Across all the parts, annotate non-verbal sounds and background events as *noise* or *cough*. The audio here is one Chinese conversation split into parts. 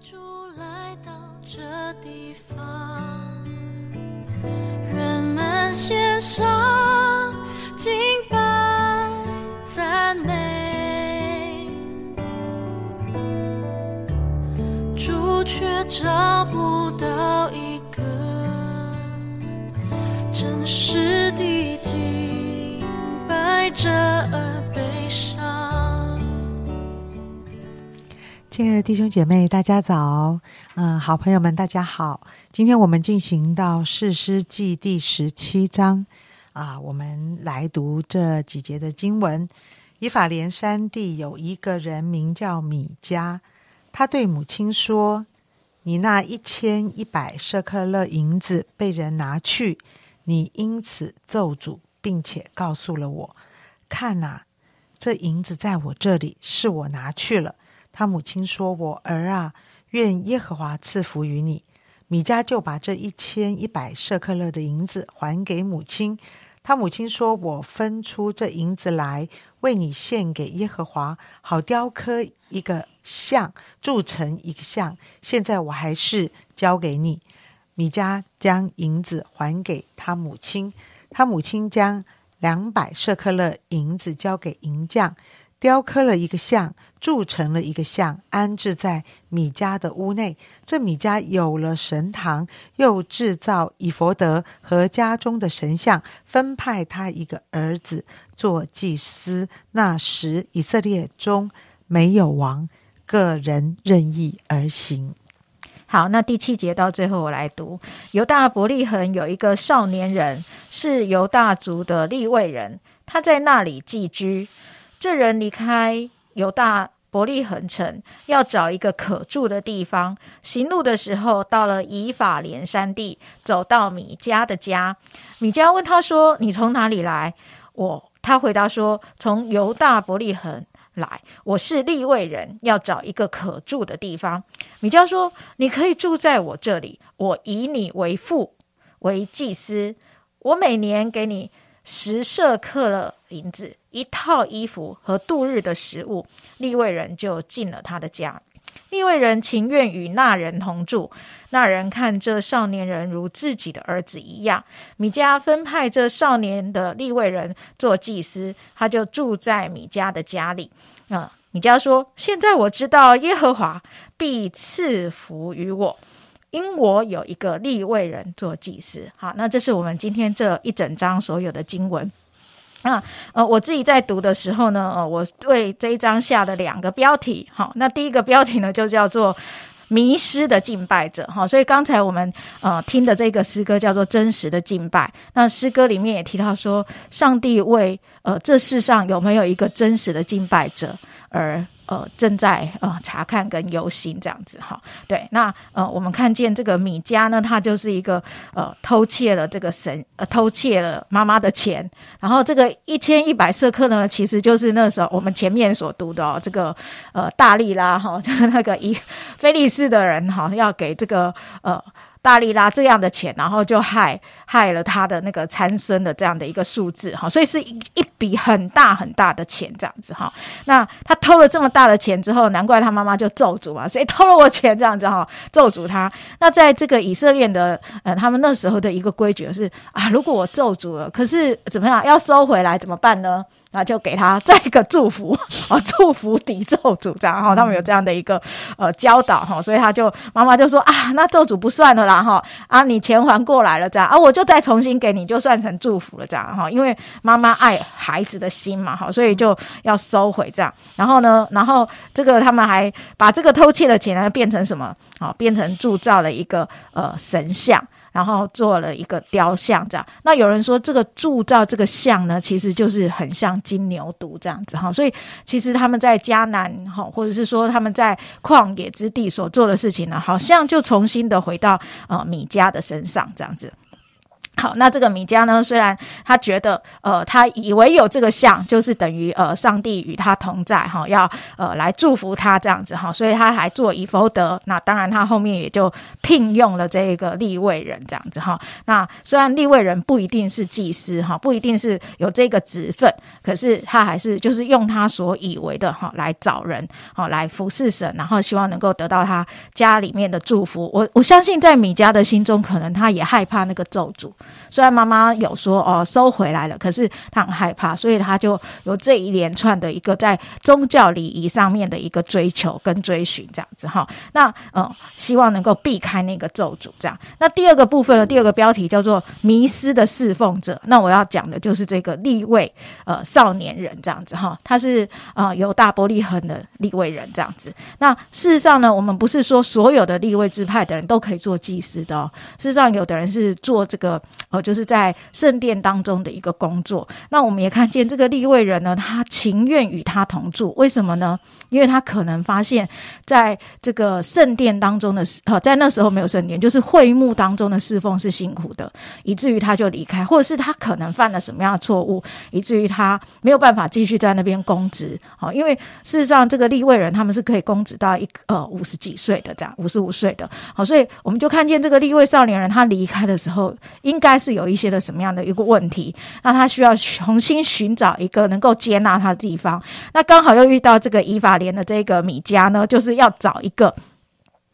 主来到这地方，人们献上敬拜赞美，主却找不到一个真实的敬拜者亲爱的弟兄姐妹，大家早！嗯，好朋友们，大家好。今天我们进行到《士师记》第十七章啊，我们来读这几节的经文。以法莲山地有一个人名叫米迦，他对母亲说：“你那一千一百舍克勒银子被人拿去，你因此咒诅，并且告诉了我。看呐、这银子在我这里，是我拿去了。”他母亲说：“我儿啊，愿耶和华赐福于你。”米迦就把这一千一百舍克勒的银子还给母亲。他母亲说：“我分出这银子来，为你献给耶和华，好雕刻一个像，铸成一个像。现在我还是交给你。”米迦将银子还给他母亲，他母亲将两百舍克勒银子交给银匠，雕刻了一个像，铸成了一个像，安置在米迦的屋内。这米迦有了神堂，又制造以佛德和家中的神像，分派他一个儿子做祭司。那时以色列中没有王，个人任意而行。好，那第七节到最后我来读。犹大伯利恒有一个少年人，是犹大族的立位人，他在那里寄居。这人离开犹大伯利恒城，要找一个可住的地方。行路的时候，到了以法莲山地，走到米迦的家。米迦问他说：“你从哪里来？”我他回答说：“从犹大伯利恒来，我是立位人，要找一个可住的地方。”米迦说：“你可以住在我这里，我以你为父，为祭司。我每年给你十舍克勒银子，一套衣服和度日的食物。”利未人就进了他的家。利未人情愿与那人同住。那人看这少年人如自己的儿子一样。米迦分派这少年的利未人做祭司，他就住在米迦的家里。啊、米迦说：“现在我知道耶和华必赐福于我，因我有一个立位人做祭司。”好，那这是我们今天这一整章所有的经文。那呃，我自己在读的时候呢，呃，我对这一章下的两个标题，好，那第一个标题呢就叫做“迷失的敬拜者”哈，所以刚才我们呃听的这个诗歌叫做“真实的敬拜”。那诗歌里面也提到说，上帝为呃这世上有没有一个真实的敬拜者而呃正在呃查看跟忧心这样子哈。对，那呃我们看见这个米迦呢，他就是一个呃偷窃了这个神呃偷窃了妈妈的钱，然后这个一千一百舍克呢，其实就是那时候我们前面所读的，这个呃大利拉哈，就是那个以 *laughs* 菲利士的人哈，要给这个呃。大力拉这样的钱，然后就害害了他的那个参生的这样的一个数字哈，所以是一一笔很大很大的钱这样子哈。那他偷了这么大的钱之后，难怪他妈妈就咒诅嘛，谁偷了我钱这样子哈，咒诅他。那在这个以色列的呃，他们那时候的一个规矩是啊，如果我咒诅了，可是怎么样要收回来怎么办呢？然后就给他再一个祝福啊，*laughs* 祝福抵咒诅这样哈，他们有这样的一个呃教导哈，所以他就妈妈就说啊，那咒诅不算了啦哈，啊你钱还过来了这样啊，我就再重新给你，就算成祝福了这样哈，因为妈妈爱孩子的心嘛哈，所以就要收回这样。然后呢，然后这个他们还把这个偷窃的钱呢变成什么？啊，变成铸造了一个呃神像。然后做了一个雕像，这样。那有人说，这个铸造这个像呢，其实就是很像金牛犊这样子哈。所以其实他们在迦南哈，或者是说他们在旷野之地所做的事情呢，好像就重新的回到呃米迦的身上这样子。好，那这个米迦呢？虽然他觉得，呃，他以为有这个像，就是等于呃，上帝与他同在，哈，要呃来祝福他这样子，哈，所以他还做以弗德。那当然，他后面也就聘用了这个立位人这样子，哈。那虽然立位人不一定是祭司，哈，不一定是有这个职分，可是他还是就是用他所以为的，哈，来找人，哈，来服侍神，然后希望能够得到他家里面的祝福。我我相信，在米迦的心中，可能他也害怕那个咒诅。虽然妈妈有说哦收回来了，可是他很害怕，所以他就有这一连串的一个在宗教礼仪上面的一个追求跟追寻这样子哈。那嗯，希望能够避开那个咒诅这样。那第二个部分呢，第二个标题叫做迷失的侍奉者。那我要讲的就是这个立位呃少年人这样子哈，他是啊由大波利恒的立位人这样子。那事实上呢，我们不是说所有的立位支派的人都可以做祭司的哦。事实上，有的人是做这个。哦，就是在圣殿当中的一个工作。那我们也看见这个立位人呢，他情愿与他同住。为什么呢？因为他可能发现，在这个圣殿当中的呃，在那时候没有圣殿，就是会幕当中的侍奉是辛苦的，以至于他就离开，或者是他可能犯了什么样的错误，以至于他没有办法继续在那边供职。好，因为事实上这个立位人他们是可以供职到一呃五十几岁的这样，五十五岁的。好，所以我们就看见这个立位少年人他离开的时候，应该。是有一些的什么样的一个问题，那他需要重新寻找一个能够接纳他的地方。那刚好又遇到这个伊法连的这个米家呢，就是要找一个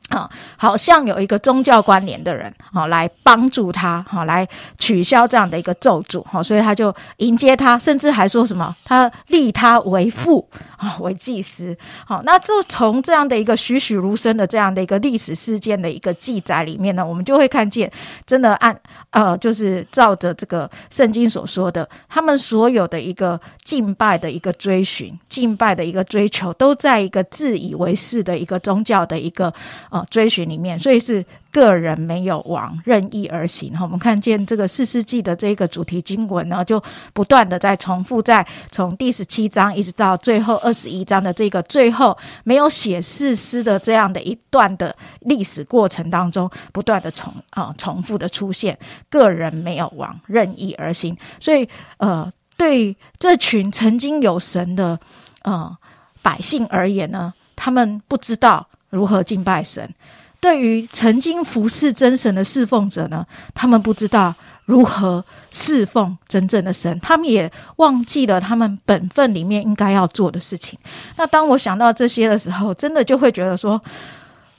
啊，好像有一个宗教关联的人啊，来帮助他，好来取消这样的一个咒诅，好，所以他就迎接他，甚至还说什么，他立他为父。啊为祭司，好，那就从这样的一个栩栩如生的这样的一个历史事件的一个记载里面呢，我们就会看见，真的按呃，就是照着这个圣经所说的，他们所有的一个敬拜的一个追寻、敬拜的一个追求，都在一个自以为是的一个宗教的一个呃追寻里面，所以是。个人没有王，任意而行。哈，我们看见这个四世纪的这个主题经文呢，就不断的在重复，在从第十七章一直到最后二十一章的这个最后没有写四诗的这样的一段的历史过程当中，不断的重啊重复的出现。个人没有王，任意而行。所以，呃，对这群曾经有神的呃百姓而言呢，他们不知道如何敬拜神。对于曾经服侍真神的侍奉者呢，他们不知道如何侍奉真正的神，他们也忘记了他们本分里面应该要做的事情。那当我想到这些的时候，真的就会觉得说：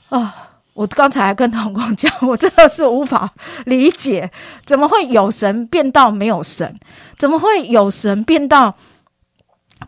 啊，我刚才跟童工讲，*laughs* 我真的是无法理解，怎么会有神变到没有神？怎么会有神变到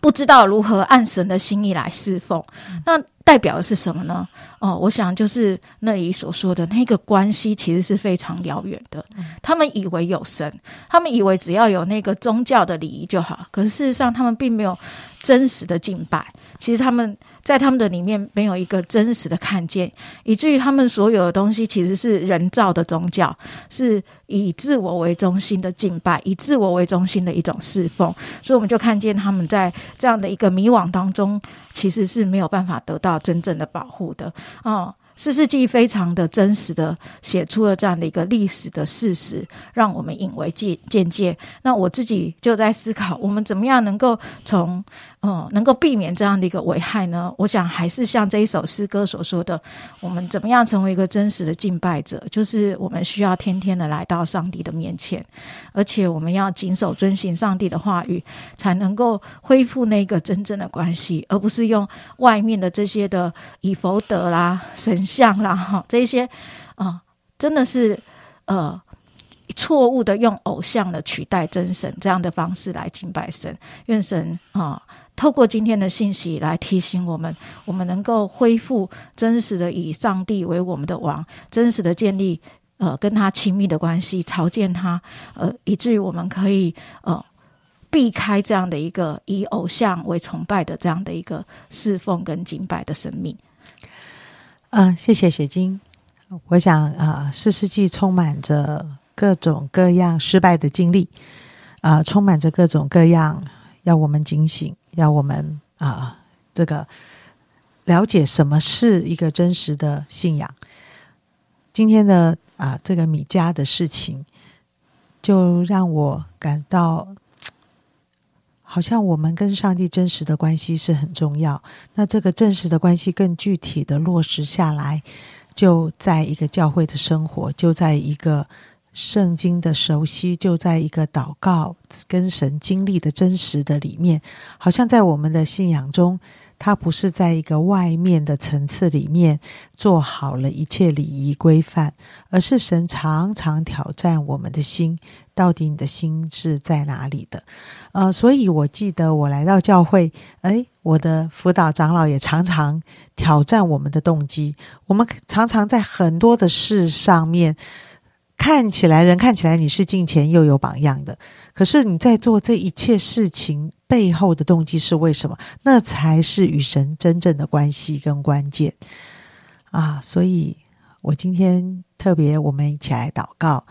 不知道如何按神的心意来侍奉？那。代表的是什么呢？哦，我想就是那里所说的那个关系，其实是非常遥远的。他们以为有神，他们以为只要有那个宗教的礼仪就好，可是事实上他们并没有真实的敬拜。其实他们。在他们的里面没有一个真实的看见，以至于他们所有的东西其实是人造的宗教，是以自我为中心的敬拜，以自我为中心的一种侍奉。所以我们就看见他们在这样的一个迷惘当中，其实是没有办法得到真正的保护的啊。四世纪非常的真实的写出了这样的一个历史的事实，让我们引为鉴见戒。那我自己就在思考，我们怎么样能够从嗯能够避免这样的一个危害呢？我想还是像这一首诗歌所说的，我们怎么样成为一个真实的敬拜者？就是我们需要天天的来到上帝的面前，而且我们要谨守遵行上帝的话语，才能够恢复那个真正的关系，而不是用外面的这些的以佛德啦神。像啦哈，这些啊，真的是呃错误的用偶像的取代真神这样的方式来敬拜神。愿神啊，透过今天的信息来提醒我们，我们能够恢复真实的以上帝为我们的王，真实的建立呃跟他亲密的关系，朝见他，呃，以至于我们可以呃避开这样的一个以偶像为崇拜的这样的一个侍奉跟敬拜的生命。嗯，谢谢雪晶。我想啊，四世纪充满着各种各样失败的经历，啊，充满着各种各样要我们警醒，要我们啊，这个了解什么是一个真实的信仰。今天的啊，这个米迦的事情，就让我感到，好像我们跟上帝真实的关系是很重要。那这个真实的关系更具体的落实下来，就在一个教会的生活，就在一个圣经的熟悉，就在一个祷告跟神经历的真实的里面，好像在我们的信仰中。它不是在一个外面的层次里面做好了一切礼仪规范，而是神常常挑战我们的心，到底你的心是在哪里的？呃，所以我记得我来到教会，诶，我的辅导长老也常常挑战我们的动机。我们常常在很多的事上面。看起来，人看起来你是敬虔又有榜样的，可是你在做这一切事情背后的动机是为什么？那才是与神真正的关系跟关键啊！所以我今天特别，我们一起来祷告，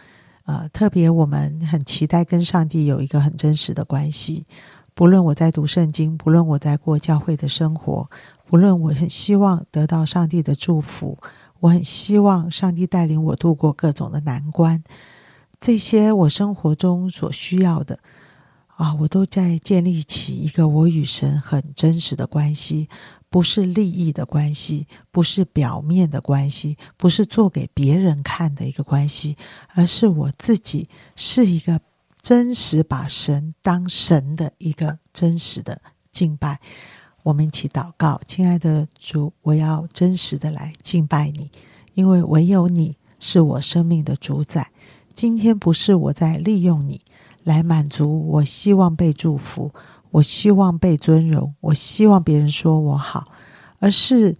呃，特别我们很期待跟上帝有一个很真实的关系。不论我在读圣经，不论我在过教会的生活，不论我很希望得到上帝的祝福。我很希望上帝带领我度过各种的难关，这些我生活中所需要的啊，我都在建立起一个我与神很真实的关系，不是利益的关系，不是表面的关系，不是做给别人看的一个关系，而是我自己是一个真实把神当神的一个真实的敬拜。我们一起祷告，亲爱的主，我要真实的来敬拜你，因为唯有你是我生命的主宰。今天不是我在利用你来满足我希望被祝福，我希望被尊荣，我希望别人说我好，而是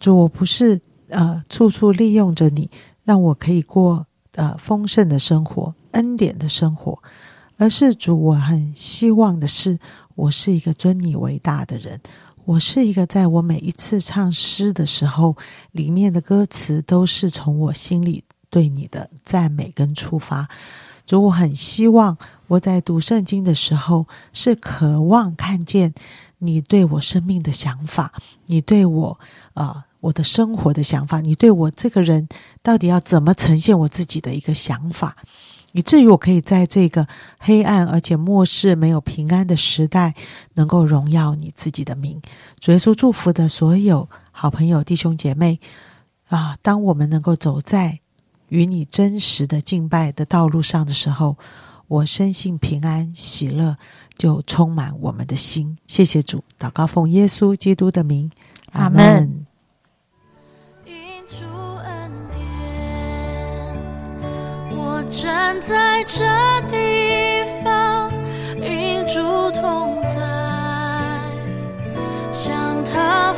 主，我不是呃处处利用着你，让我可以过呃丰盛的生活、恩典的生活，而是主，我很希望的是。我是一个尊你为大的人，我是一个在我每一次唱诗的时候，里面的歌词都是从我心里对你的赞美跟出发。主，我很希望我在读圣经的时候，是渴望看见你对我生命的想法，你对我啊我的生活的想法，你对我这个人到底要怎么呈现我自己的一个想法。以至于我可以在这个黑暗而且末世没有平安的时代，能够荣耀你自己的名。主耶稣祝福的所有好朋友、弟兄姐妹啊！当我们能够走在与你真实的敬拜的道路上的时候，我深信平安喜乐就充满我们的心。谢谢主，祷告奉耶稣基督的名，阿门。站在这地方，因主同在，向他